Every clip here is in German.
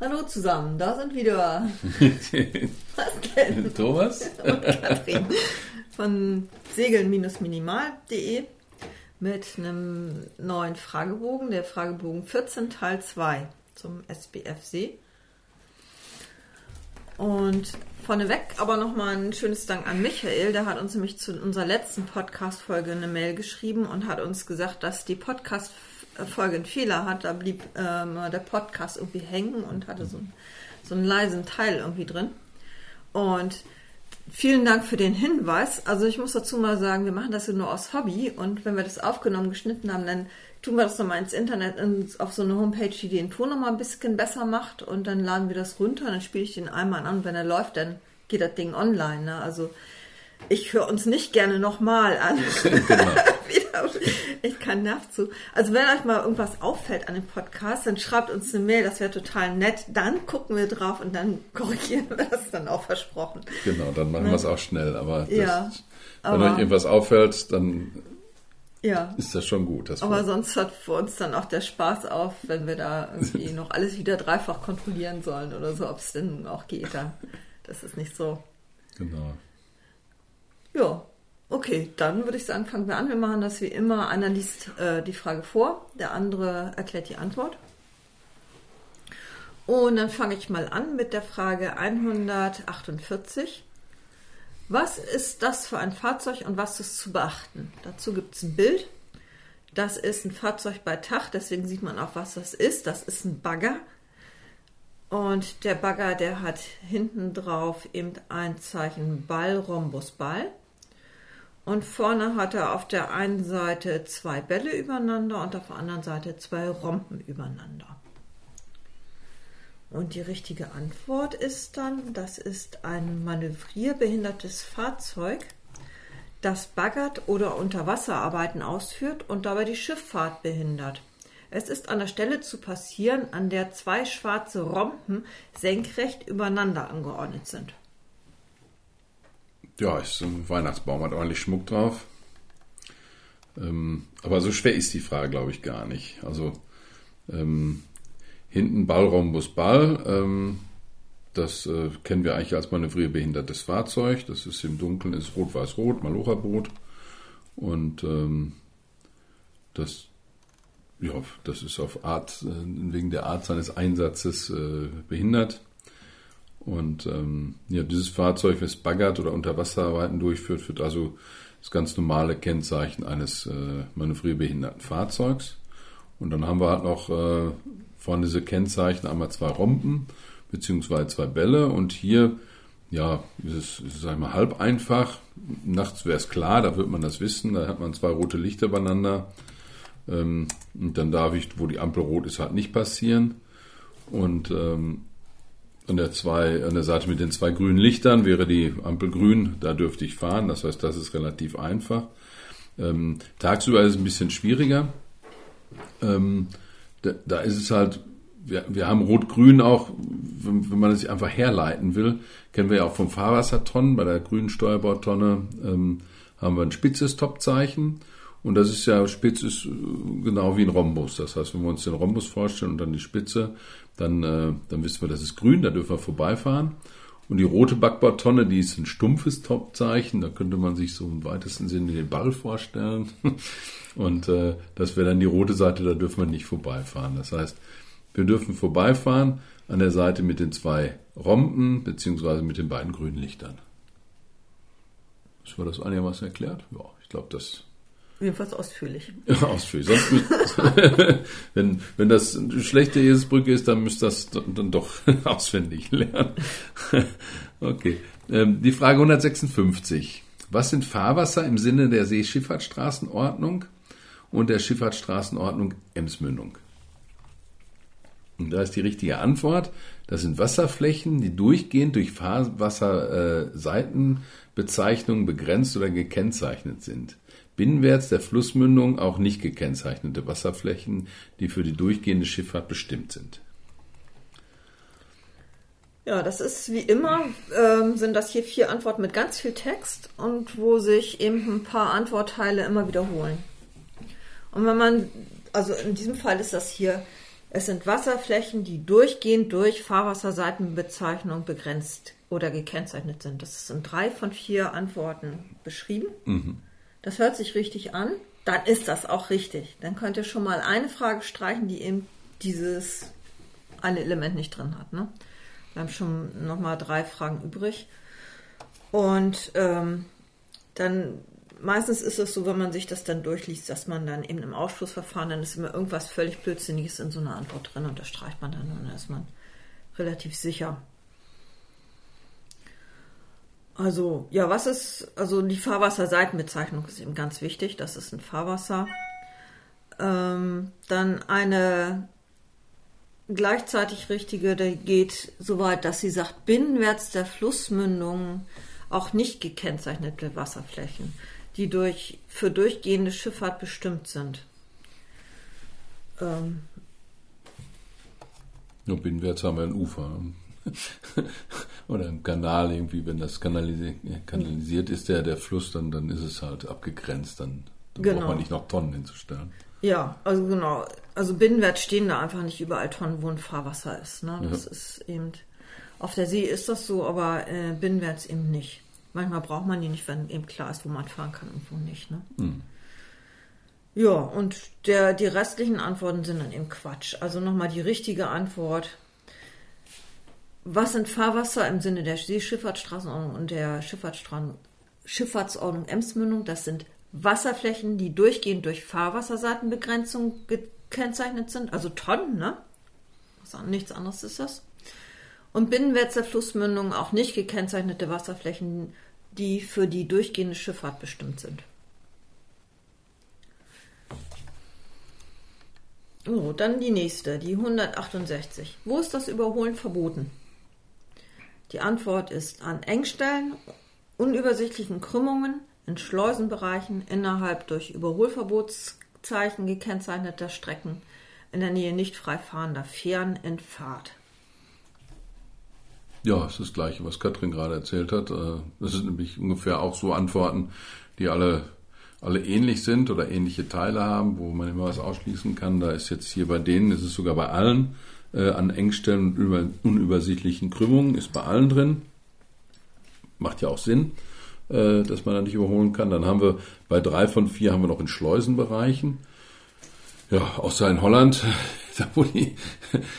Hallo zusammen, da sind wieder. Pascal Thomas? Und Katrin. Von segeln-minimal.de mit einem neuen Fragebogen, der Fragebogen 14 Teil 2 zum SBFC. Und vorneweg aber nochmal ein schönes Dank an Michael, der hat uns nämlich zu unserer letzten Podcast-Folge eine Mail geschrieben und hat uns gesagt, dass die Podcast-Folge einen Fehler hat. Da blieb ähm, der Podcast irgendwie hängen und hatte so, so einen leisen Teil irgendwie drin. Und Vielen Dank für den Hinweis. Also ich muss dazu mal sagen, wir machen das ja nur aus Hobby und wenn wir das aufgenommen, geschnitten haben, dann tun wir das nochmal ins Internet auf so eine Homepage, die den Ton nochmal ein bisschen besser macht und dann laden wir das runter, dann spiele ich den einmal an und wenn er läuft, dann geht das Ding online. Ne? Also ich höre uns nicht gerne nochmal an. Genau. ich kann Nerv zu. Also wenn euch mal irgendwas auffällt an dem Podcast, dann schreibt uns eine Mail, das wäre total nett. Dann gucken wir drauf und dann korrigieren wir das dann auch versprochen. Genau, dann machen ne? wir es auch schnell. Aber, das, ja, wenn euch irgendwas auffällt, dann ja. ist das schon gut. aber wir... sonst hört für uns dann auch der Spaß auf, wenn wir da irgendwie noch alles wieder dreifach kontrollieren sollen oder so, ob es denn auch geht. Dann. Das ist nicht so. Genau. Ja, okay, dann würde ich sagen, fangen wir an. Wir machen das wie immer. Einer liest äh, die Frage vor, der andere erklärt die Antwort. Und dann fange ich mal an mit der Frage 148. Was ist das für ein Fahrzeug und was ist zu beachten? Dazu gibt es ein Bild. Das ist ein Fahrzeug bei Tag, deswegen sieht man auch, was das ist. Das ist ein Bagger. Und der Bagger, der hat hinten drauf eben ein Zeichen Ball, Rhombus, Ball. Und vorne hat er auf der einen Seite zwei Bälle übereinander und auf der anderen Seite zwei Rompen übereinander. Und die richtige Antwort ist dann, das ist ein manövrierbehindertes Fahrzeug, das baggert oder Unterwasserarbeiten ausführt und dabei die Schifffahrt behindert. Es ist an der Stelle zu passieren, an der zwei schwarze Rompen senkrecht übereinander angeordnet sind. Ja, ist ein Weihnachtsbaum, hat ordentlich Schmuck drauf. Ähm, aber so schwer ist die Frage, glaube ich, gar nicht. Also ähm, hinten Ball, Rhombus, Ball. Ähm, das äh, kennen wir eigentlich als manövrierbehindertes Fahrzeug. Das ist im Dunkeln, ist rot-weiß-rot, Malocha-Boot. Und ähm, das, ja, das ist auf Art, äh, wegen der Art seines Einsatzes äh, behindert. Und ähm, ja, dieses Fahrzeug, es baggert oder Unterwasserarbeiten durchführt, führt also das ganz normale Kennzeichen eines äh, manövrierbehinderten Fahrzeugs. Und dann haben wir halt noch äh, vorne diese Kennzeichen einmal zwei Rompen beziehungsweise zwei Bälle. Und hier, ja, ist es, ist es einmal halb einfach. Nachts wäre es klar, da wird man das wissen. Da hat man zwei rote Lichter beieinander. Ähm, und dann darf ich, wo die Ampel rot ist, halt nicht passieren. Und ähm, an der, zwei, an der Seite mit den zwei grünen Lichtern wäre die Ampel grün, da dürfte ich fahren. Das heißt, das ist relativ einfach. Ähm, tagsüber ist es ein bisschen schwieriger. Ähm, da, da, ist es halt, wir, wir haben Rot-Grün auch, wenn, wenn man es einfach herleiten will, kennen wir ja auch vom Fahrwassertonnen. Bei der grünen Steuerbordtonne ähm, haben wir ein spitzes Topzeichen. Und das ist ja, spitz ist äh, genau wie ein Rhombus. Das heißt, wenn wir uns den Rhombus vorstellen und dann die Spitze, dann, äh, dann wissen wir, das ist grün, da dürfen wir vorbeifahren. Und die rote Backbordtonne, die ist ein stumpfes Topzeichen, da könnte man sich so im weitesten Sinne den Ball vorstellen. Und äh, das wäre dann die rote Seite, da dürfen wir nicht vorbeifahren. Das heißt, wir dürfen vorbeifahren an der Seite mit den zwei Rompen, beziehungsweise mit den beiden grünen Lichtern. Ist war das einigermaßen erklärt? Ja, ich glaube, das Jedenfalls ausführlich. Ja, ausführlich. Sonst, wenn, wenn das eine schlechte Eselsbrücke ist, dann müsst ihr das dann doch auswendig lernen. okay. Ähm, die Frage 156. Was sind Fahrwasser im Sinne der Seeschifffahrtsstraßenordnung und der Schifffahrtsstraßenordnung Emsmündung? Und da ist die richtige Antwort. Das sind Wasserflächen, die durchgehend durch Fahrwasserseitenbezeichnungen begrenzt oder gekennzeichnet sind binnenwärts der Flussmündung auch nicht gekennzeichnete Wasserflächen, die für die durchgehende Schifffahrt bestimmt sind. Ja, das ist wie immer, ähm, sind das hier vier Antworten mit ganz viel Text und wo sich eben ein paar Antwortteile immer wiederholen. Und wenn man, also in diesem Fall ist das hier Es sind Wasserflächen, die durchgehend durch Fahrwasserseitenbezeichnung begrenzt oder gekennzeichnet sind. Das sind drei von vier Antworten beschrieben. Mhm. Das hört sich richtig an. Dann ist das auch richtig. Dann könnt ihr schon mal eine Frage streichen, die eben dieses eine Element nicht drin hat. Ne? Wir haben schon nochmal drei Fragen übrig. Und ähm, dann meistens ist es so, wenn man sich das dann durchliest, dass man dann eben im Ausschlussverfahren, dann ist immer irgendwas völlig Blödsinniges in so einer Antwort drin und das streicht man dann und dann ist man relativ sicher. Also, ja, was ist, also die Fahrwasserseitenbezeichnung ist eben ganz wichtig, das ist ein Fahrwasser. Ähm, dann eine gleichzeitig richtige, der geht so weit, dass sie sagt, binnenwärts der Flussmündung auch nicht gekennzeichnete Wasserflächen die durch, für durchgehende Schifffahrt bestimmt sind. Ähm. Ja, binnenwärts haben wir ein Ufer. Oder im Kanal irgendwie, wenn das kanalisiert, kanalisiert ist, der, der Fluss, dann, dann ist es halt abgegrenzt, dann, dann genau. braucht man nicht noch Tonnen hinzustellen. Ja, also genau. Also binnenwärts stehen da einfach nicht überall Tonnen, wo ein Fahrwasser ist. Ne? Das ja. ist eben, auf der See ist das so, aber äh, binnenwärts eben nicht. Manchmal braucht man die nicht, wenn eben klar ist, wo man fahren kann und wo nicht. Ne? Hm. Ja, und der, die restlichen Antworten sind dann eben Quatsch. Also nochmal die richtige Antwort. Was sind Fahrwasser im Sinne der Seeschifffahrtsstraßenordnung und der Schifffahrtsordnung Emsmündung? Das sind Wasserflächen, die durchgehend durch Fahrwasserseitenbegrenzung gekennzeichnet sind, also Tonnen, ne? Nichts anderes ist das und Binnenwärtser Flussmündungen auch nicht gekennzeichnete Wasserflächen, die für die durchgehende Schifffahrt bestimmt sind. Oh, dann die nächste, die 168. Wo ist das Überholen verboten? Die Antwort ist an Engstellen, unübersichtlichen Krümmungen, in Schleusenbereichen, innerhalb durch Überholverbotszeichen gekennzeichneter Strecken, in der Nähe nicht frei fahrender Fähren in Fahrt. Ja, es ist das Gleiche, was Katrin gerade erzählt hat. Äh, das sind nämlich ungefähr auch so Antworten, die alle, alle ähnlich sind oder ähnliche Teile haben, wo man immer was ausschließen kann. Da ist jetzt hier bei denen, ist es sogar bei allen, äh, an Engstellen und unübersichtlichen Krümmungen, ist bei allen drin. Macht ja auch Sinn, äh, dass man da nicht überholen kann. Dann haben wir bei drei von vier haben wir noch in Schleusenbereichen. Ja, außer in Holland da wo die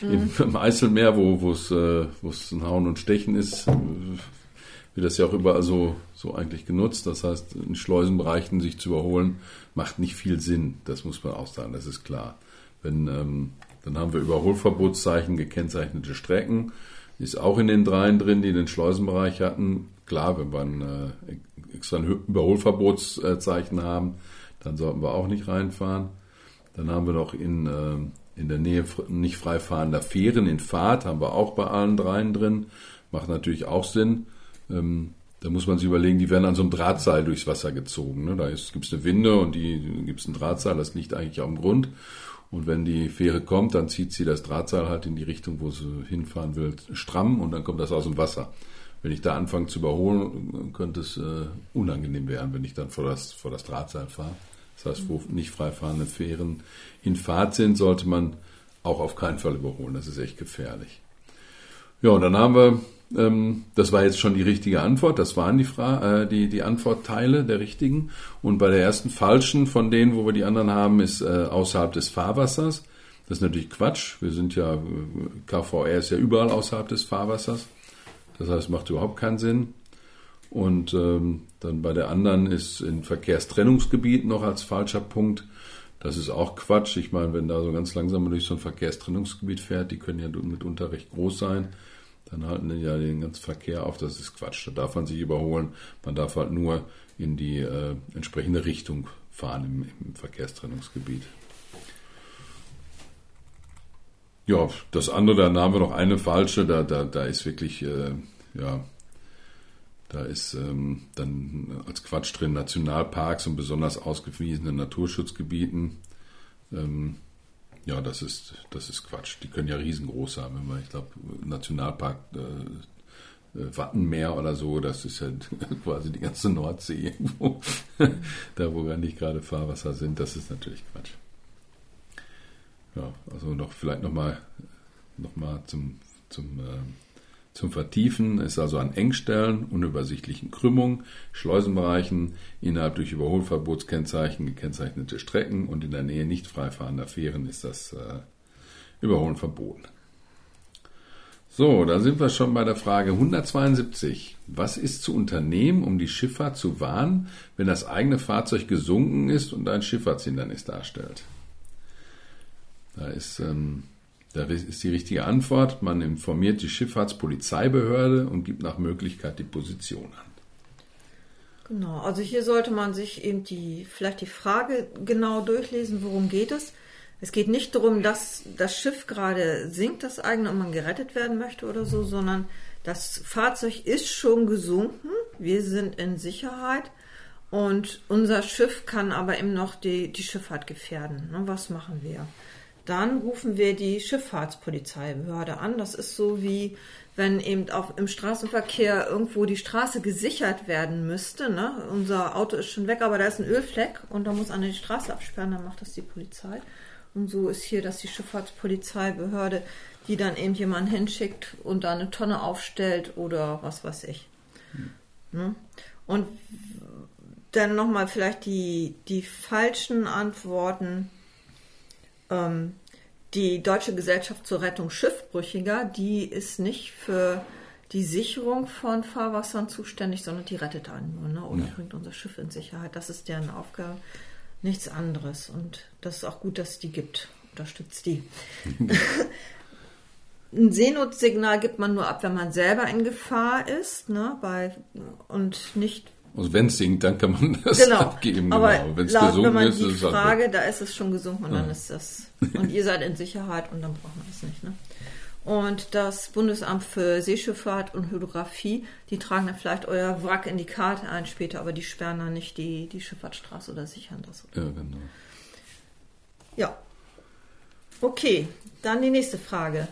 mhm. im Eiselmeer, wo es äh, ein Hauen und Stechen ist, wird das ja auch überall so so eigentlich genutzt. Das heißt, in Schleusenbereichen sich zu überholen macht nicht viel Sinn. Das muss man auch sagen. Das ist klar. Wenn ähm, dann haben wir Überholverbotszeichen gekennzeichnete Strecken. Ist auch in den dreien drin, die den Schleusenbereich hatten. Klar, wenn wir ein äh, extra Überholverbotszeichen haben, dann sollten wir auch nicht reinfahren. Dann haben wir noch in äh, in der Nähe nicht frei fahrender Fähren in Fahrt, haben wir auch bei allen dreien drin. Macht natürlich auch Sinn. Ähm, da muss man sich überlegen, die werden an so einem Drahtseil durchs Wasser gezogen. Ne? Da gibt es eine Winde und die gibt es ein Drahtseil, das liegt eigentlich am Grund. Und wenn die Fähre kommt, dann zieht sie das Drahtseil halt in die Richtung, wo sie hinfahren will, stramm und dann kommt das aus dem Wasser. Wenn ich da anfange zu überholen, könnte es äh, unangenehm werden, wenn ich dann vor das, vor das Drahtseil fahre. Das heißt, wo nicht freifahrende Fähren in Fahrt sind, sollte man auch auf keinen Fall überholen. Das ist echt gefährlich. Ja, und dann haben wir, das war jetzt schon die richtige Antwort, das waren die, äh, die, die Antwortteile der richtigen. Und bei der ersten falschen von denen, wo wir die anderen haben, ist äh, außerhalb des Fahrwassers. Das ist natürlich Quatsch. Wir sind ja, KVR ist ja überall außerhalb des Fahrwassers. Das heißt, macht überhaupt keinen Sinn. Und ähm, dann bei der anderen ist in Verkehrstrennungsgebiet noch als falscher Punkt. Das ist auch Quatsch. Ich meine, wenn da so ganz langsam durch so ein Verkehrstrennungsgebiet fährt, die können ja mitunter recht groß sein, dann halten die ja den ganzen Verkehr auf. Das ist Quatsch. Da darf man sich überholen. Man darf halt nur in die äh, entsprechende Richtung fahren im, im Verkehrstrennungsgebiet. Ja, das andere, da haben wir noch eine falsche, da, da, da ist wirklich, äh, ja, da ist ähm, dann als Quatsch drin Nationalparks und besonders ausgewiesene Naturschutzgebieten. Ähm, ja, das ist, das ist Quatsch. Die können ja riesengroß sein. Wenn man, ich glaube, Nationalpark äh, äh, Wattenmeer oder so, das ist ja quasi die ganze Nordsee irgendwo. da, wo wir nicht gerade Fahrwasser sind, das ist natürlich Quatsch. ja, also noch vielleicht nochmal noch mal zum, zum, äh, zum Vertiefen ist also an Engstellen, unübersichtlichen Krümmungen, Schleusenbereichen, innerhalb durch Überholverbotskennzeichen gekennzeichnete Strecken und in der Nähe nicht freifahrender Fähren ist das äh, Überholen verboten. So, da sind wir schon bei der Frage 172. Was ist zu unternehmen, um die Schifffahrt zu warnen, wenn das eigene Fahrzeug gesunken ist und ein Schifffahrtshindernis darstellt? Da ist, ähm, da ist die richtige Antwort. Man informiert die Schifffahrtspolizeibehörde und gibt nach Möglichkeit die Position an. Genau, also hier sollte man sich eben die, vielleicht die Frage genau durchlesen, worum geht es. Es geht nicht darum, dass das Schiff gerade sinkt, das eigene, und man gerettet werden möchte oder so, sondern das Fahrzeug ist schon gesunken. Wir sind in Sicherheit und unser Schiff kann aber eben noch die, die Schifffahrt gefährden. Ne, was machen wir? Dann rufen wir die Schifffahrtspolizeibehörde an. Das ist so wie wenn eben auch im Straßenverkehr irgendwo die Straße gesichert werden müsste. Ne? Unser Auto ist schon weg, aber da ist ein Ölfleck und da muss einer die Straße absperren, dann macht das die Polizei. Und so ist hier, dass die Schifffahrtspolizeibehörde, die dann eben jemanden hinschickt und da eine Tonne aufstellt oder was weiß ich. Mhm. Und dann nochmal vielleicht die, die falschen Antworten. Ähm, die Deutsche Gesellschaft zur Rettung Schiffbrüchiger, die ist nicht für die Sicherung von Fahrwassern zuständig, sondern die rettet einen nur ne? oder ja. bringt unser Schiff in Sicherheit. Das ist deren Aufgabe nichts anderes. Und das ist auch gut, dass es die gibt. Unterstützt die. Ein Seenotsignal gibt man nur ab, wenn man selber in Gefahr ist, ne, bei, und nicht. Also wenn es sinkt, dann kann man das genau. abgeben. Aber genau. wenn es man ist, die ist Frage, halt da ist es schon gesunken und ja. dann ist das. Und ihr seid in Sicherheit und dann braucht man das nicht. Ne? Und das Bundesamt für Seeschifffahrt und Hydrographie, die tragen dann vielleicht euer Wrack in die Karte ein später, aber die sperren dann nicht die, die Schifffahrtsstraße oder sichern das. Oder? Ja, genau. Ja. Okay, dann die nächste Frage.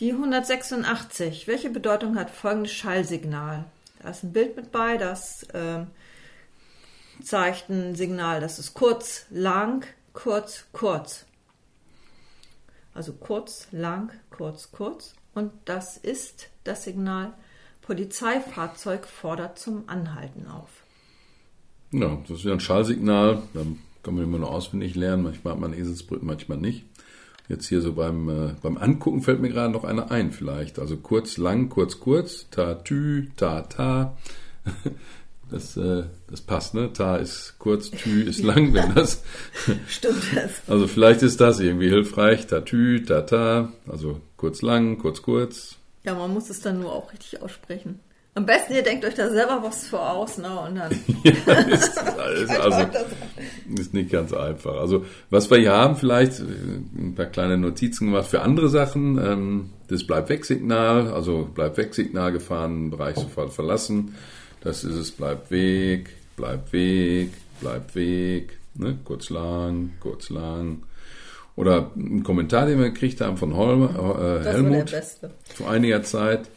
Die 186. Welche Bedeutung hat folgendes Schallsignal? Da ist ein Bild mit bei, das äh, zeigt ein Signal, das ist kurz, lang, kurz, kurz. Also kurz, lang, kurz, kurz. Und das ist das Signal, Polizeifahrzeug fordert zum Anhalten auf. Ja, das ist ja ein Schallsignal. Da kann man immer nur auswendig lernen. Manchmal hat man Eselsbrücken, manchmal nicht. Jetzt hier so beim, äh, beim Angucken fällt mir gerade noch eine ein vielleicht. Also kurz, lang, kurz, kurz. Ta, tü, ta, ta. Das, äh, das passt, ne? Ta ist kurz, Tü ist lang, wenn das. Stimmt das. Also vielleicht ist das irgendwie hilfreich. Tatü, Tata, also kurz, lang, kurz, kurz. Ja, man muss es dann nur auch richtig aussprechen. Am besten ihr denkt euch da selber was voraus, ne? Und dann. ja, ist, ist, also, ist nicht ganz einfach. Also, was wir hier haben, vielleicht äh, ein paar kleine Notizen gemacht für andere Sachen. Ähm, das bleibt Wegsignal, also bleibt Wegsignal gefahren, Bereich sofort verlassen. Das ist es, bleibt Weg, bleibt Weg, bleibt Weg, ne? kurz lang, kurz lang. Oder ein Kommentar, den wir gekriegt haben von Holmer, äh, Helmut vor einiger Zeit.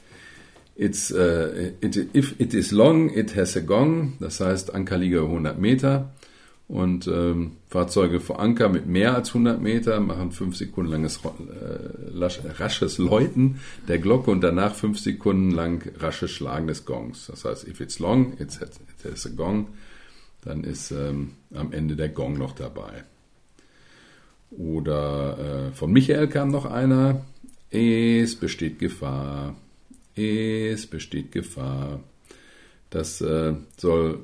It's, uh, it, if it is long, it has a gong. Das heißt, Ankerliege 100 Meter. Und ähm, Fahrzeuge vor Anker mit mehr als 100 Meter machen 5 Sekunden langes äh, rasches Läuten der Glocke und danach 5 Sekunden lang rasches Schlagen des Gongs. Das heißt, if it's long, it's, it has a gong, dann ist ähm, am Ende der Gong noch dabei. Oder äh, von Michael kam noch einer. Es besteht Gefahr. Es besteht Gefahr. Das äh, soll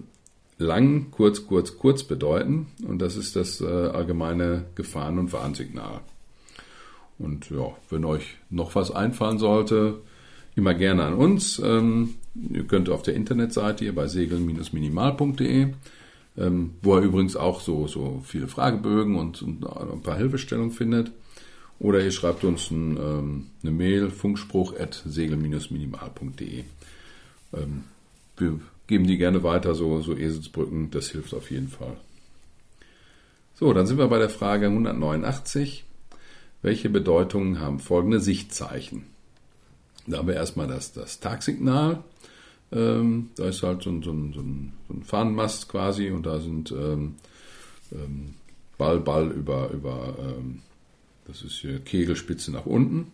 lang, kurz, kurz, kurz bedeuten. Und das ist das äh, allgemeine Gefahren- und Warnsignal. Und ja, wenn euch noch was einfallen sollte, immer gerne an uns. Ähm, ihr könnt auf der Internetseite hier bei segeln-minimal.de, ähm, wo ihr übrigens auch so, so viele Fragebögen und, und ein paar Hilfestellungen findet. Oder ihr schreibt uns ein, ähm, eine Mail, funkspruch at segel-minimal.de. Ähm, wir geben die gerne weiter, so, so Eselsbrücken, das hilft auf jeden Fall. So, dann sind wir bei der Frage 189. Welche Bedeutungen haben folgende Sichtzeichen? Da haben wir erstmal das, das Tagsignal. Ähm, da ist halt so ein, so, ein, so, ein, Fahnenmast quasi und da sind ähm, ähm, Ball, Ball über, über ähm, Das ist hier Kegelspitze nach unten.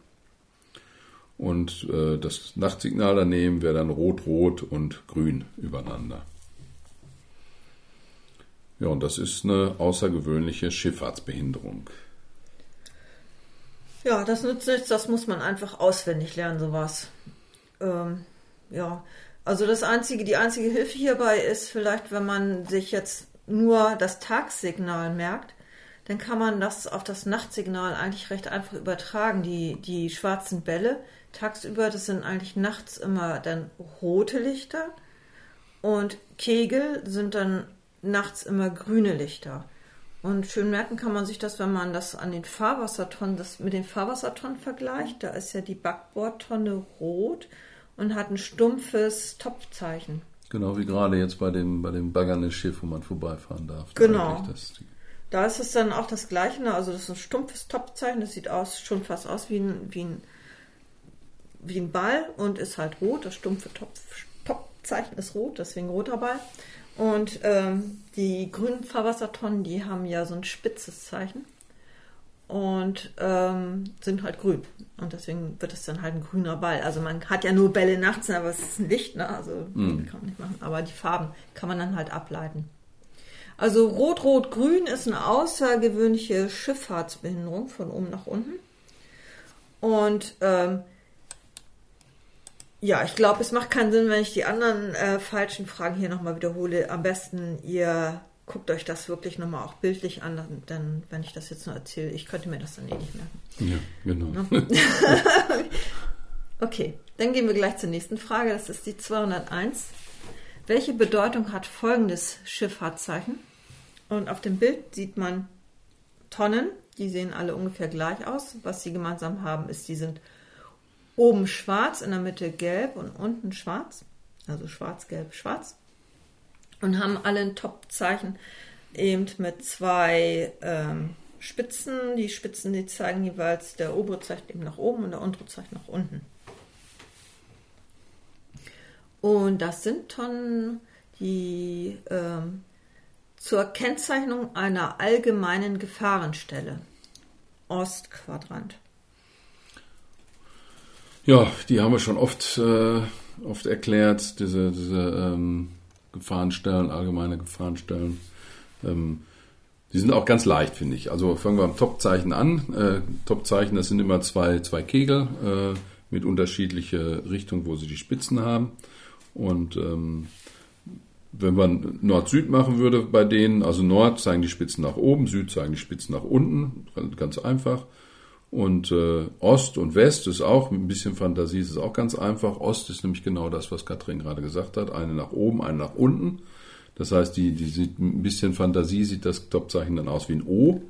Und äh, das Nachtsignal daneben wäre dann rot, rot und grün übereinander. Ja, und das ist eine außergewöhnliche Schifffahrtsbehinderung. Ja, das nützt nichts, das muss man einfach auswendig lernen, sowas. Ähm, ja, also das einzige, die einzige Hilfe hierbei ist vielleicht, wenn man sich jetzt nur das Tagssignal merkt, dann kann man das auf das Nachtsignal eigentlich recht einfach übertragen. Die, die schwarzen Bälle tagsüber, das sind eigentlich nachts immer dann rote Lichter und Kegel sind dann nachts immer grüne Lichter. Und schön merken kann man sich das, wenn man das an den Fahrwassertonnen, das mit den Fahrwassertonnen vergleicht. Da ist ja die Backbordtonne rot und hat ein stumpfes Topfzeichen. Genau wie gerade jetzt bei dem, bei dem baggernen Schiff, wo man vorbeifahren darf. Genau. Da ist es dann auch das Gleiche, ne? also das ist ein stumpfes Topfzeichen, das sieht aus, schon fast aus wie ein, wie ein, wie ein Ball und ist halt rot. Das stumpfe Topf, Topfzeichen ist rot, deswegen roter Ball. Und ähm, die grünen Fahrwassertonnen, die haben ja so ein spitzes Zeichen und ähm, sind halt grün. Und deswegen wird es dann halt ein grüner Ball. Also man hat ja nur Bälle nachts, aber es ist ein Licht, ne? Also mhm. kann man nicht machen. Aber die Farben kann man dann halt ableiten. Also Rot, Rot, Grün ist eine außergewöhnliche Schifffahrtsbehinderung von oben nach unten. Und ähm, ja, ich glaube, es macht keinen Sinn, wenn ich die anderen äh, falschen Fragen hier nochmal wiederhole. Am besten, ihr guckt euch das wirklich nochmal auch bildlich an, denn wenn ich das jetzt nur erzähle, ich könnte mir das dann eh nicht merken. Ja, genau. Ne? okay, dann gehen wir gleich zur nächsten Frage. Das ist die 201. Welche Bedeutung hat folgendes Schifffahrtszeichen? Und auf dem Bild sieht man Tonnen, die sehen alle ungefähr gleich aus. Was sie gemeinsam haben, ist, die sind Oben schwarz, in der Mitte gelb und unten schwarz. Also schwarz, gelb, schwarz. Und haben alle ein Top-Zeichen eben mit zwei ähm, Spitzen. Die Spitzen, die zeigen jeweils, der obere zeigt eben nach oben und der untere zeigt nach unten. Und das sind Tonnen, die ähm, zur Kennzeichnung einer allgemeinen Gefahrenstelle. Ostquadrant. Ja, die haben wir schon oft, äh, oft erklärt, diese, diese ähm, Gefahrenstellen, allgemeine Gefahrenstellen. Ähm, die sind auch ganz leicht, finde ich. Also fangen wir am Topzeichen an. Äh, Topzeichen, das sind immer zwei, zwei Kegel äh, mit unterschiedlicher Richtung, wo sie die Spitzen haben. Und ähm, wenn man Nord-Süd machen würde bei denen, also Nord zeigen die Spitzen nach oben, Süd zeigen die Spitzen nach unten, ganz einfach. Und äh, Ost und West ist auch, mit ein bisschen Fantasie ist es auch ganz einfach. Ost ist nämlich genau das, was Katrin gerade gesagt hat. Eine nach oben, eine nach unten. Das heißt, die, die sieht ein bisschen Fantasie, sieht das Topzeichen dann aus wie ein O.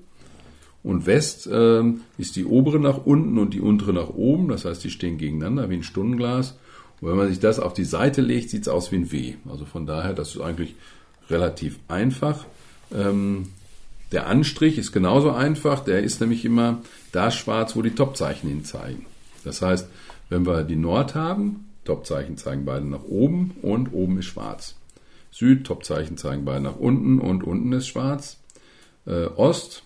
Und West äh, ist die obere nach unten und die untere nach oben. Das heißt, die stehen gegeneinander wie ein Stundenglas. Und wenn man sich das auf die Seite legt, sieht es aus wie ein W. Also von daher, das ist eigentlich relativ einfach. Ähm, der Anstrich ist genauso einfach, der ist nämlich immer da schwarz, wo die Topzeichen hin zeigen. Das heißt, wenn wir die Nord haben, Topzeichen zeigen beide nach oben und oben ist schwarz. Süd, Topzeichen zeigen beide nach unten und unten ist schwarz. Äh, Ost,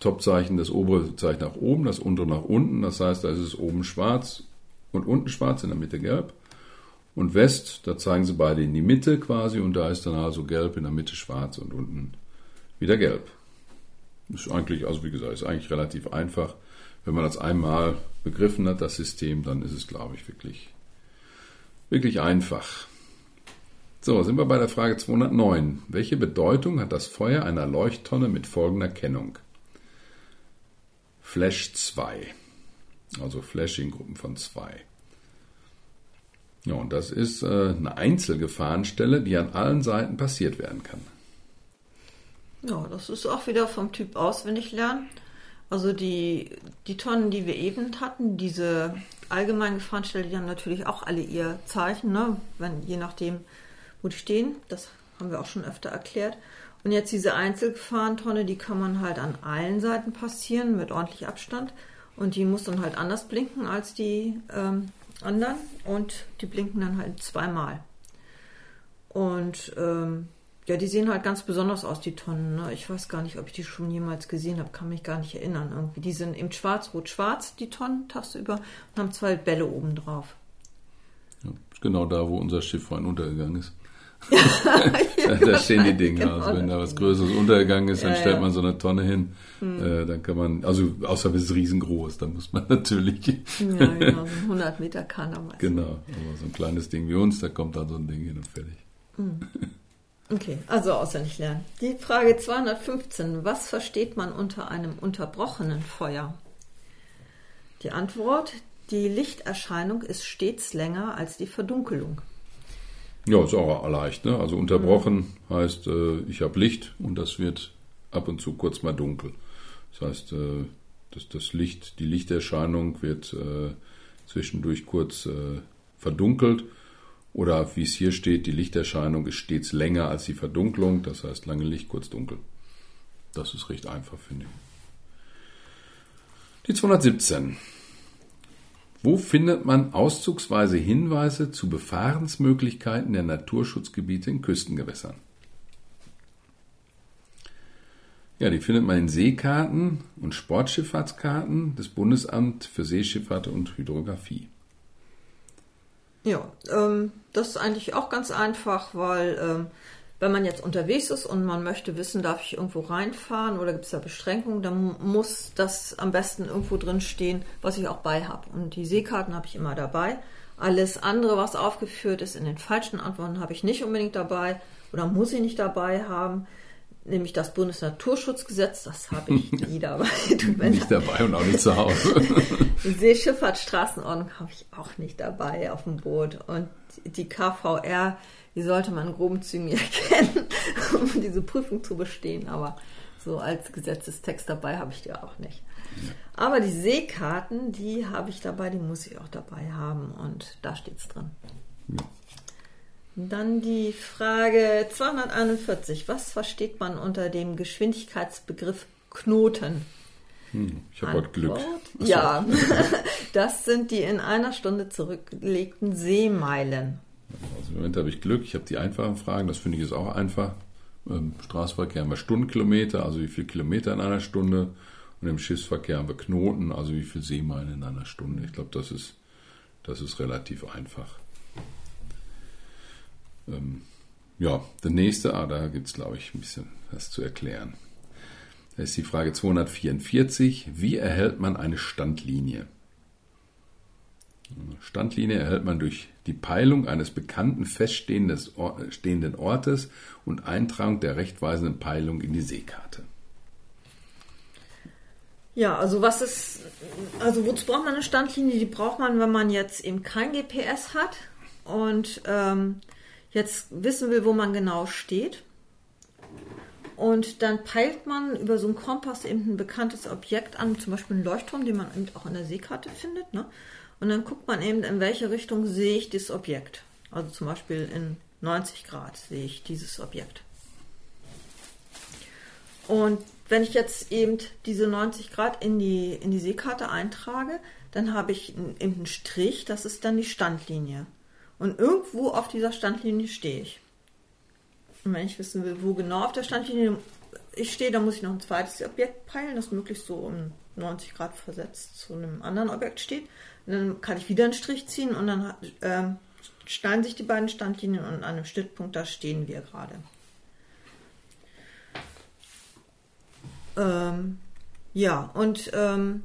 Topzeichen, das obere zeigt nach oben, das untere nach unten. Das heißt, da ist es oben schwarz und unten schwarz, in der Mitte gelb. Und West, da zeigen sie beide in die Mitte quasi und da ist dann also gelb, in der Mitte schwarz und unten wieder gelb. Ist eigentlich, also wie gesagt, ist eigentlich relativ einfach. Wenn man das einmal begriffen hat, das System, dann ist es, glaube ich, wirklich, wirklich einfach. So, sind wir bei der Frage 209. Welche Bedeutung hat das Feuer einer Leuchttonne mit folgender Kennung? Flash 2. Also Flashing-Gruppen von 2. Ja, und das ist äh, eine Einzelgefahrenstelle, die an allen Seiten passiert werden kann. Ja, das ist auch wieder vom Typ auswendig lernen. Also die, die Tonnen, die wir eben hatten, diese allgemeinen Gefahrenstellen, die haben natürlich auch alle ihr Zeichen, ne? Wenn, je nachdem, wo die stehen. Das haben wir auch schon öfter erklärt. Und jetzt diese Einzelgefahrentonne, die kann man halt an allen Seiten passieren mit ordentlich Abstand. Und die muss dann halt anders blinken als die ähm, anderen. Und die blinken dann halt zweimal. Und ähm, Ja, die sehen halt ganz besonders aus, die Tonnen. Ne? Ich weiß gar nicht, ob ich die schon jemals gesehen habe, kann mich gar nicht erinnern. Irgendwie. Die sind im Schwarz-Rot-Schwarz, die Tonnen, tagsüber, und haben zwei Bälle oben drauf. Ja, genau da, wo unser Schiff vorhin untergegangen ist. Ja, da stehen die Dinge. Genau. Also wenn da was Größeres untergegangen ist, dann ja, stellt man so eine Tonne hin. Hm. Äh, dann kann man, also außer es ist riesengroß, dann muss man natürlich. ja, genau, so ein 100 Meter Kanner. Genau, aber so ein kleines Ding wie uns, da kommt dann so ein Ding hin und fertig. Hm. Okay, also auswendig lernen. Die Frage 215. Was versteht man unter einem unterbrochenen Feuer? Die Antwort, die Lichterscheinung ist stets länger als die Verdunkelung. Ja, ist auch leicht. Ne? Also unterbrochen mhm. heißt, äh, ich habe Licht und das wird ab und zu kurz mal dunkel. Das heißt, äh, das, das Licht, die Lichterscheinung wird äh, zwischendurch kurz äh, verdunkelt oder wie es hier steht, die Lichterscheinung ist stets länger als die Verdunklung, das heißt lange Licht, kurz dunkel. Das ist recht einfach, finde ich. Die 217. Wo findet man auszugsweise Hinweise zu Befahrensmöglichkeiten der Naturschutzgebiete in Küstengewässern? Ja, die findet man in Seekarten und Sportschifffahrtskarten des Bundesamt für Seeschifffahrt und Hydrographie. Ja, ähm, das ist eigentlich auch ganz einfach, weil ähm, wenn man jetzt unterwegs ist und man möchte wissen, darf ich irgendwo reinfahren oder gibt es da Beschränkungen, dann muss das am besten irgendwo drin stehen, was ich auch bei habe. Und die Seekarten habe ich immer dabei. Alles andere, was aufgeführt ist in den falschen Antworten, habe ich nicht unbedingt dabei oder muss ich nicht dabei haben nämlich das Bundesnaturschutzgesetz, das habe ich nie dabei. nicht dabei und auch nicht zu Hause. die Seeschifffahrtsstraßenordnung habe ich auch nicht dabei auf dem Boot. Und die KVR, die sollte man in groben Zügen erkennen, um diese Prüfung zu bestehen. Aber so als Gesetzestext dabei habe ich die auch nicht. Aber die Seekarten, die habe ich dabei, die muss ich auch dabei haben. Und da steht es drin. Ja. Dann die Frage 241. Was versteht man unter dem Geschwindigkeitsbegriff Knoten? Hm, ich habe heute Glück. Ja, das sind die in einer Stunde zurückgelegten Seemeilen. Im Moment habe ich Glück. Ich habe die einfachen Fragen. Das finde ich ist auch einfach. Im Straßenverkehr haben wir Stundenkilometer, also wie viele Kilometer in einer Stunde. Und im Schiffsverkehr haben wir Knoten, also wie viele Seemeilen in einer Stunde. Ich glaube, das ist, das ist relativ einfach. Ähm, ja, der nächste, ah, da gibt es, glaube ich, ein bisschen was zu erklären. Da ist die Frage 244. Wie erhält man eine Standlinie? Standlinie erhält man durch die Peilung eines bekannten feststehenden Ortes und Eintragung der rechtweisenden Peilung in die Seekarte. Ja, also was ist, also wozu braucht man eine Standlinie? Die braucht man, wenn man jetzt eben kein GPS hat und ähm, jetzt wissen will, wo man genau steht. Und dann peilt man über so einen Kompass eben ein bekanntes Objekt an, zum Beispiel einen Leuchtturm, den man eben auch in der Seekarte findet. Ne? Und dann guckt man eben, in welche Richtung sehe ich das Objekt. Also zum Beispiel in 90 Grad sehe ich dieses Objekt. Und wenn ich jetzt eben diese 90 Grad in die, in die Seekarte eintrage, dann habe ich eben einen Strich, das ist dann die Standlinie. Und irgendwo auf dieser Standlinie stehe ich. Und wenn ich wissen will, wo genau auf der Standlinie ich stehe, dann muss ich noch ein zweites Objekt peilen, das möglichst so um 90 Grad versetzt zu einem anderen Objekt steht. Und dann kann ich wieder einen Strich ziehen und dann äh, schneiden sich die beiden Standlinien und an einem Schnittpunkt, da stehen wir gerade. Ähm, ja, und ähm,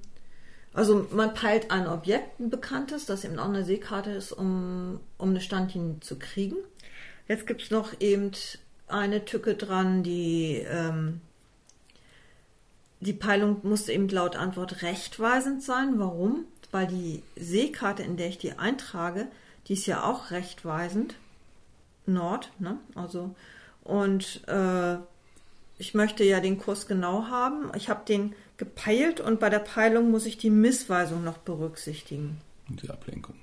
also man peilt ein Objekt, ein bekanntes, das eben auch eine Seekarte ist, um, um eine Standlinie zu kriegen. Jetzt gibt es noch eben eine Tücke dran, die, ähm, die Peilung muss eben laut Antwort rechtweisend sein. Warum? Weil die Seekarte, in der ich die eintrage, die ist ja auch rechtweisend. Nord, ne? Also, und äh, ich möchte ja den Kurs genau haben. Ich habe den gepeilt und bei der Peilung muss ich die Missweisung noch berücksichtigen. Und die Ablenkung.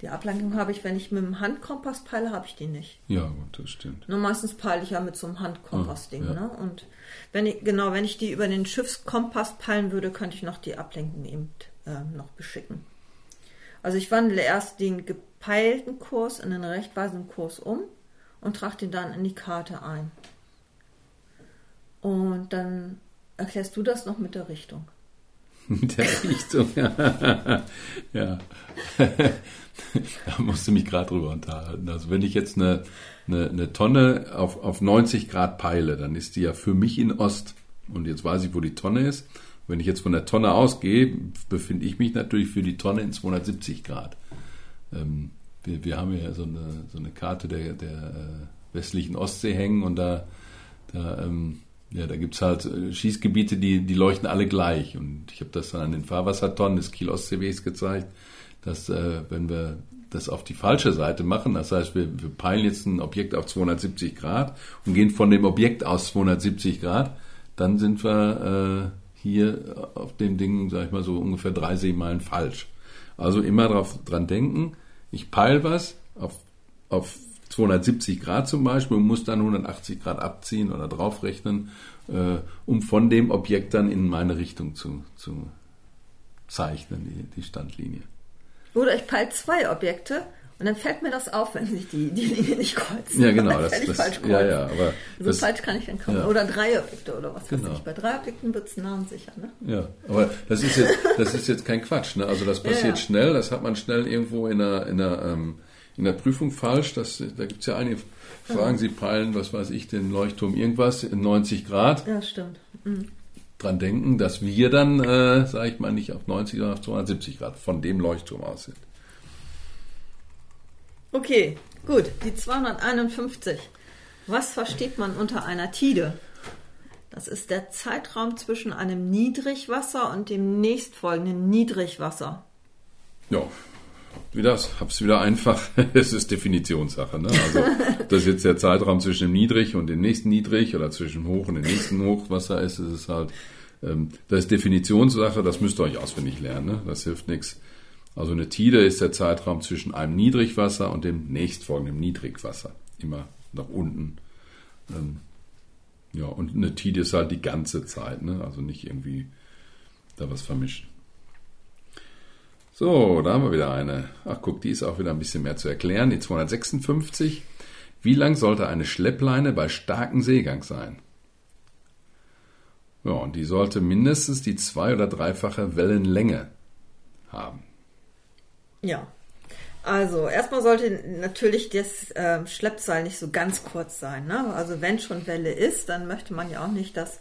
Die Ablenkung habe ich, wenn ich mit dem Handkompass peile, habe ich die nicht. Ja, gut, das stimmt. Nur meistens peile ich ja mit so einem Handkompass-Ding. Ah, ja. ne? Und wenn ich, genau, wenn ich die über den Schiffskompass peilen würde, könnte ich noch die Ablenkung eben äh, noch beschicken. Also ich wandle erst den gepeilten Kurs in einen rechtweisenden Kurs um und trage den dann in die Karte ein. Und dann erklärst du das noch mit der Richtung. Mit der Richtung, ja. ja. da musste mich gerade drüber unterhalten. Also wenn ich jetzt eine, eine, eine Tonne auf, auf 90 Grad peile, dann ist die ja für mich in Ost. Und jetzt weiß ich, wo die Tonne ist. Wenn ich jetzt von der Tonne ausgehe, befinde ich mich natürlich für die Tonne in 270 Grad. Ähm, wir, wir haben ja so eine, so eine Karte der, der äh, westlichen Ostsee hängen und da, da, ähm, ja, da gibt es halt äh, Schießgebiete, die, die leuchten alle gleich. Und ich habe das dann an den Fahrwassertonnen des Kiel-Ostseewegs gezeigt, dass äh, wenn wir das auf die falsche Seite machen, das heißt, wir, wir peilen jetzt ein Objekt auf 270 Grad und gehen von dem Objekt aus 270 Grad, dann sind wir äh, hier auf dem Ding, sag ich mal, so ungefähr drei Seemeilen falsch. Also immer drauf, dran denken, ich peile was auf, auf 270 Grad zum Beispiel und muss dann 180 Grad abziehen oder draufrechnen, äh, um von dem Objekt dann in meine Richtung zu, zu zeichnen, die, die Standlinie. Oder ich peile zwei Objekte und dann fällt mir das auf, wenn sich die, die Linie nicht kreuzen. Ja, genau. Das, das, falsch ja, ja, aber so das, falsch kann ich dann kommen. Ja. Oder drei Objekte oder was genau. weiß ich. Bei drei Objekten wird es namensicher. Ne? Ja, aber das ist jetzt, das ist jetzt kein Quatsch. Ne? Also das passiert ja, ja. schnell. Das hat man schnell irgendwo in der, in der, ähm, in der Prüfung falsch. Das, da gibt es ja einige Fragen. Sie peilen, was weiß ich, den Leuchtturm irgendwas in 90 Grad. Ja, stimmt. Mhm dran denken, dass wir dann, äh, sage ich mal, nicht auf 90, sondern auf 270 Grad von dem Leuchtturm aus sind. Okay, gut. Die 251. Was versteht man unter einer Tide? Das ist der Zeitraum zwischen einem Niedrigwasser und dem nächstfolgenden Niedrigwasser. Ja, wie das? Hab's wieder einfach. es ist Definitionssache. Ne? Also, das jetzt der Zeitraum zwischen dem Niedrig und dem nächsten Niedrig oder zwischen dem Hoch und dem nächsten Hochwasser ist, ist es halt, ähm, das ist Definitionssache, das müsst ihr euch auswendig lernen. Ne? Das hilft nichts. Also eine Tide ist der Zeitraum zwischen einem Niedrigwasser und dem nächstfolgenden Niedrigwasser. Immer nach unten. Ähm, ja, und eine Tide ist halt die ganze Zeit, ne? also nicht irgendwie da was vermischen. So, da haben wir wieder eine. Ach guck, die ist auch wieder ein bisschen mehr zu erklären. Die 256. Wie lang sollte eine Schleppleine bei starkem Seegang sein? Ja, und die sollte mindestens die zwei- oder dreifache Wellenlänge haben. Ja. Also erstmal sollte natürlich das äh, Schleppseil nicht so ganz kurz sein. Ne? Also wenn schon Welle ist, dann möchte man ja auch nicht, dass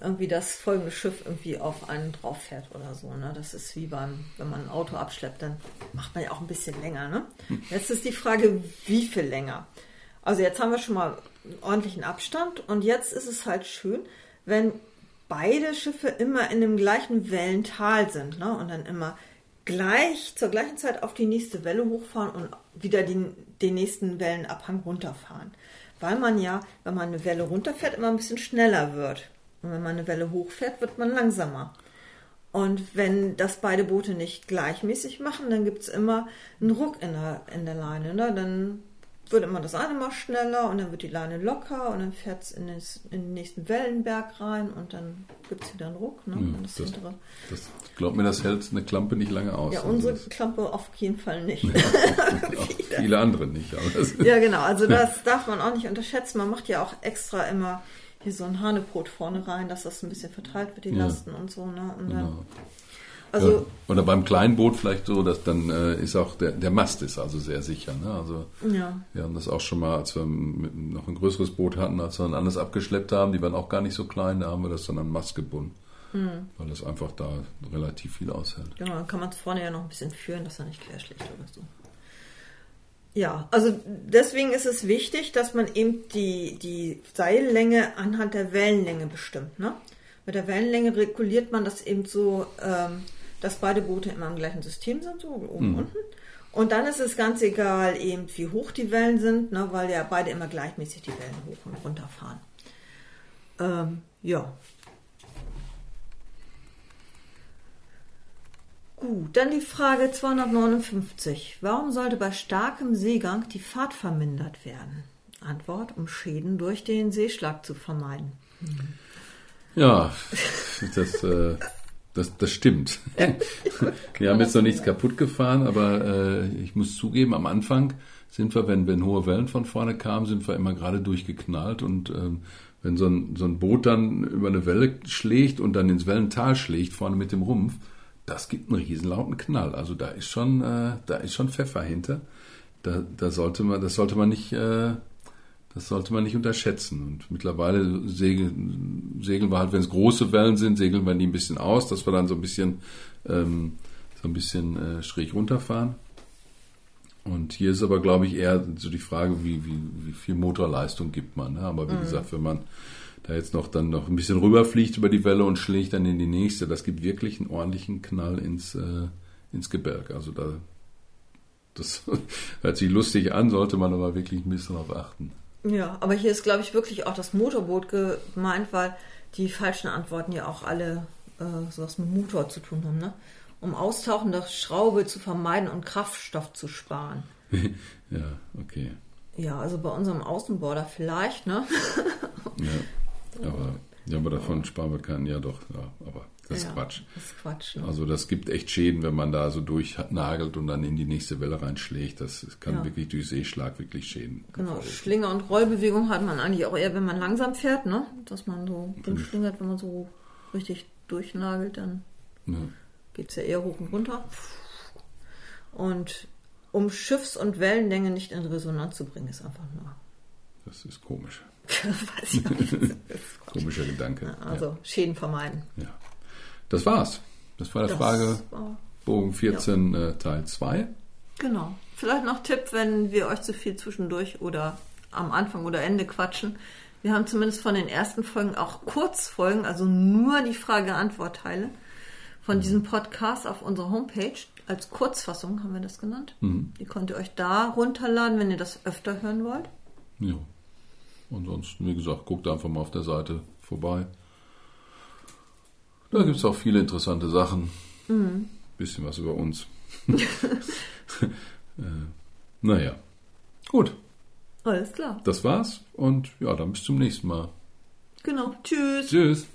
irgendwie das folgende Schiff irgendwie auf einen drauf fährt oder so. Ne? Das ist wie beim, wenn man ein Auto abschleppt, dann macht man ja auch ein bisschen länger. Ne? Jetzt ist die Frage, wie viel länger? Also jetzt haben wir schon mal einen ordentlichen Abstand und jetzt ist es halt schön, wenn beide Schiffe immer in dem gleichen Wellental sind ne? und dann immer gleich zur gleichen Zeit auf die nächste Welle hochfahren und wieder den, den nächsten Wellenabhang runterfahren. Weil man ja, wenn man eine Welle runterfährt, immer ein bisschen schneller wird. Und wenn man eine Welle hochfährt, wird man langsamer. Und wenn das beide Boote nicht gleichmäßig machen, dann gibt es immer einen Ruck in der, in der Leine. Ne? Dann wird immer das eine mal schneller und dann wird die Leine locker und dann fährt es in, in, den nächsten Wellenberg rein und dann gibt es wieder einen Ruck. Ne? Ja, das, das, glaub mir, das hält eine Klampe nicht lange aus. Ja, also unsere Klampe auf jeden Fall nicht. Ja, viele andere nicht. ja, genau. Also das darf man auch nicht unterschätzen. Man macht ja auch extra immer hier so ein Hanebrot vorne rein, dass das ein bisschen verteilt wird, die ja. Lasten und so. Ne? Und genau. dann, also, ja. Oder beim Kleinboot vielleicht so, dass dann äh, ist auch der, der Mast ist also sehr sicher. Ne? Also ja. wir haben das auch schon mal, als wir mit, noch ein größeres Boot hatten, als wir dann alles abgeschleppt haben, die waren auch gar nicht so klein, da haben wir das dann an Mast gebunden. Mhm. Weil das einfach da relativ viel aushält. Genau, dann kann man es vorne ja noch ein bisschen führen, dass er nicht querschlägt oder so. Ja, also deswegen ist es wichtig, dass man eben die, die Seillänge anhand der Wellenlänge bestimmt. Ne? Mit der Wellenlänge reguliert man das eben so, ähm, dass beide Boote immer im gleichen System sind, so oben mhm. unten. Und dann ist es ganz egal, eben wie hoch die Wellen sind, ne, weil ja beide immer gleichmäßig die Wellen hoch und runter fahren. Ähm, ja. Gut, dann die Frage 259. Warum sollte bei starkem Seegang die Fahrt vermindert werden? Antwort, um Schäden durch den Seeschlag zu vermeiden. Ja, das, äh, das, das stimmt. wir haben jetzt noch nichts kaputt gefahren, aber äh, ich muss zugeben, am Anfang sind wir, wenn, wenn hohe Wellen von vorne kamen, sind wir immer gerade durchgeknallt und ähm, wenn so ein, so ein Boot dann über eine Welle schlägt und dann ins Wellental schlägt, vorne mit dem Rumpf, das gibt einen riesenlauten Knall. Also da ist schon, äh, da ist schon Pfeffer hinter. Da, da sollte man, das sollte man nicht, äh, das sollte man nicht unterschätzen. Und mittlerweile segeln, segeln wir halt, wenn es große Wellen sind, segeln wir die ein bisschen aus, dass wir dann so ein bisschen, ähm, so ein bisschen äh, schräg runterfahren. Und hier ist aber, glaube ich, eher so die Frage, wie, wie, wie viel Motorleistung gibt man. Ne? Aber wie mhm. gesagt, wenn man da jetzt noch dann noch ein bisschen rüberfliegt über die Welle und schlägt dann in die nächste, das gibt wirklich einen ordentlichen Knall ins, äh, ins Gebirg. Also da, das hört sich lustig an, sollte man aber wirklich ein bisschen darauf achten. Ja, aber hier ist, glaube ich, wirklich auch das Motorboot gemeint, weil die falschen Antworten ja auch alle äh, sowas mit Motor zu tun haben. Ne? um Austauchen der Schraube zu vermeiden und Kraftstoff zu sparen. ja, okay. Ja, also bei unserem Außenborder vielleicht, ne? ja, aber, ja, aber davon sparen wir keinen, ja doch, ja, aber das ist ja, Quatsch. Das ist Quatsch. Ne? Also das gibt echt Schäden, wenn man da so durchnagelt und dann in die nächste Welle reinschlägt. Das kann ja. wirklich durch Seeschlag wirklich Schäden. Genau, Schlinge und Rollbewegung hat man eigentlich auch eher, wenn man langsam fährt, ne? Dass man so rumschlingert, wenn man so richtig durchnagelt, dann. Ja geht es ja eher hoch und runter. Und um Schiffs- und Wellenlänge nicht in Resonanz zu bringen, ist einfach nur. Das ist komisch. Komischer Gedanke. Also. Schäden vermeiden. Ja. Das war's. Das war der das Frage war, Bogen 14 ja. äh, Teil 2. Genau. Vielleicht noch Tipp, wenn wir euch zu viel zwischendurch oder am Anfang oder Ende quatschen. Wir haben zumindest von den ersten Folgen auch Kurzfolgen, also nur die Frage-Antwort-Teile von diesem Podcast auf unserer Homepage. Als Kurzfassung haben wir das genannt. Mhm. Die könnt ihr euch da runterladen, wenn ihr das öfter hören wollt. Ja. Ansonsten, wie gesagt, guckt einfach mal auf der Seite vorbei. Da gibt es auch viele interessante Sachen. Mhm. Bisschen was über uns. äh, naja. Gut. Alles klar. Das war's und ja, dann bis zum nächsten Mal. Genau. Tschüss. Tschüss.